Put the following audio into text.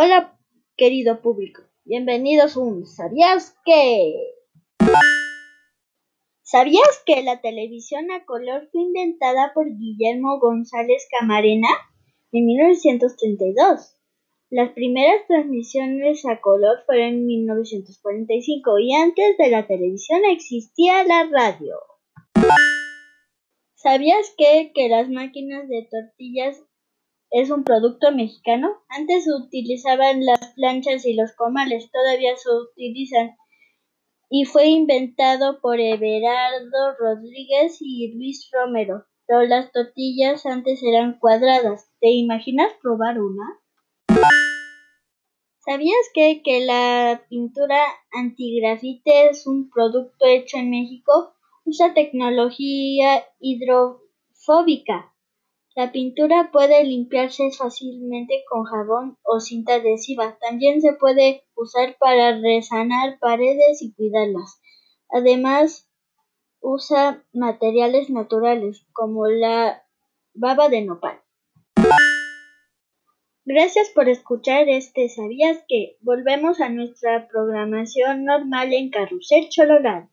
Hola, querido público. Bienvenidos un ¿Sabías que? ¿Sabías que la televisión a color fue inventada por Guillermo González Camarena en 1932? Las primeras transmisiones a color fueron en 1945 y antes de la televisión existía la radio. ¿Sabías que, que las máquinas de tortillas es un producto mexicano? Antes se utilizaban las planchas y los comales, todavía se utilizan y fue inventado por Everardo Rodríguez y Luis Romero. Pero las tortillas antes eran cuadradas. ¿Te imaginas probar una? ¿Sabías que, que la pintura antigrafite es un producto hecho en México? Usa tecnología hidrofóbica. La pintura puede limpiarse fácilmente con jabón o cinta adhesiva. También se puede usar para resanar paredes y cuidarlas. Además, usa materiales naturales como la baba de nopal. Gracias por escuchar este ¿Sabías que? Volvemos a nuestra programación normal en Carrusel Chololán.